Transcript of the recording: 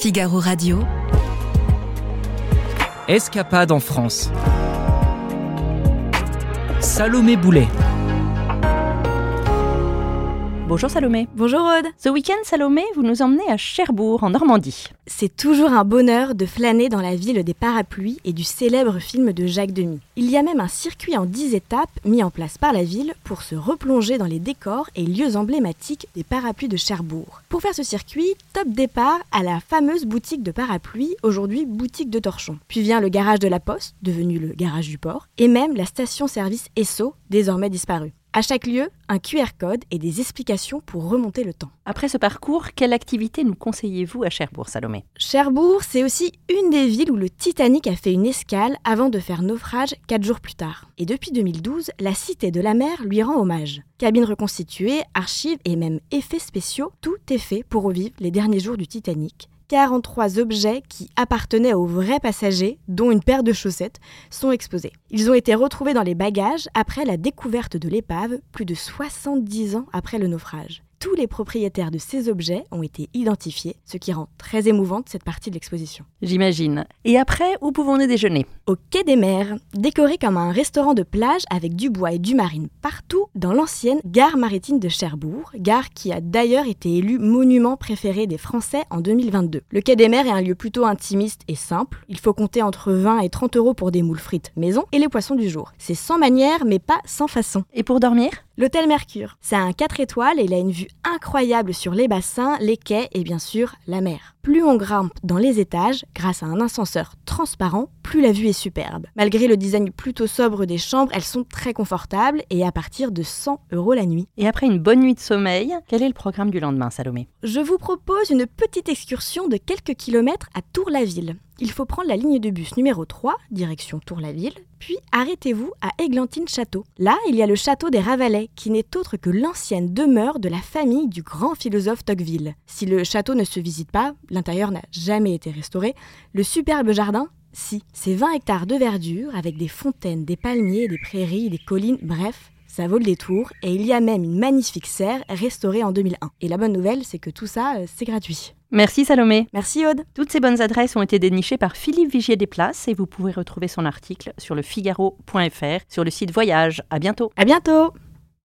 Figaro Radio. Escapade en France. Salomé Boulet. Bonjour Salomé. Bonjour Aude. Ce week-end, Salomé, vous nous emmenez à Cherbourg, en Normandie. C'est toujours un bonheur de flâner dans la ville des parapluies et du célèbre film de Jacques Demy. Il y a même un circuit en 10 étapes mis en place par la ville pour se replonger dans les décors et lieux emblématiques des parapluies de Cherbourg. Pour faire ce circuit, top départ à la fameuse boutique de parapluies, aujourd'hui boutique de torchons. Puis vient le garage de la Poste, devenu le garage du port, et même la station-service Esso, désormais disparue. À chaque lieu, un QR code et des explications pour remonter le temps. Après ce parcours, quelle activité nous conseillez-vous à Cherbourg, Salomé? Cherbourg, c'est aussi une des villes où le Titanic a fait une escale avant de faire naufrage quatre jours plus tard. Et depuis 2012, la Cité de la Mer lui rend hommage. Cabine reconstituée, archives et même effets spéciaux, tout est fait pour revivre les derniers jours du Titanic 43 objets qui appartenaient aux vrais passagers, dont une paire de chaussettes, sont exposés. Ils ont été retrouvés dans les bagages après la découverte de l'épave, plus de 70 ans après le naufrage tous les propriétaires de ces objets ont été identifiés, ce qui rend très émouvante cette partie de l'exposition. J'imagine. Et après, où pouvons-nous déjeuner? Au Quai des Mers, décoré comme un restaurant de plage avec du bois et du marine partout dans l'ancienne gare maritime de Cherbourg, gare qui a d'ailleurs été élue monument préféré des Français en 2022. Le Quai des Mers est un lieu plutôt intimiste et simple. Il faut compter entre 20 et 30 euros pour des moules frites maison et les poissons du jour. C'est sans manière mais pas sans façon. Et pour dormir? L'hôtel Mercure. C'est un 4 étoiles et il a une vue incroyable sur les bassins, les quais et bien sûr la mer. Plus on grimpe dans les étages, grâce à un ascenseur transparent, plus la vue est superbe. Malgré le design plutôt sobre des chambres, elles sont très confortables et à partir de 100 euros la nuit. Et après une bonne nuit de sommeil, quel est le programme du lendemain, Salomé? Je vous propose une petite excursion de quelques kilomètres à Tour-la-Ville il faut prendre la ligne de bus numéro 3, direction Tour-la-Ville, puis arrêtez-vous à Églantine-Château. Là, il y a le château des Ravalais, qui n'est autre que l'ancienne demeure de la famille du grand philosophe Tocqueville. Si le château ne se visite pas, l'intérieur n'a jamais été restauré, le superbe jardin, si, c'est 20 hectares de verdure avec des fontaines, des palmiers, des prairies, des collines, bref, ça vaut le détour et il y a même une magnifique serre restaurée en 2001. Et la bonne nouvelle, c'est que tout ça, euh, c'est gratuit. Merci Salomé. Merci Aude. Toutes ces bonnes adresses ont été dénichées par Philippe Vigier des Places et vous pouvez retrouver son article sur le figaro.fr sur le site Voyage. À bientôt. À bientôt.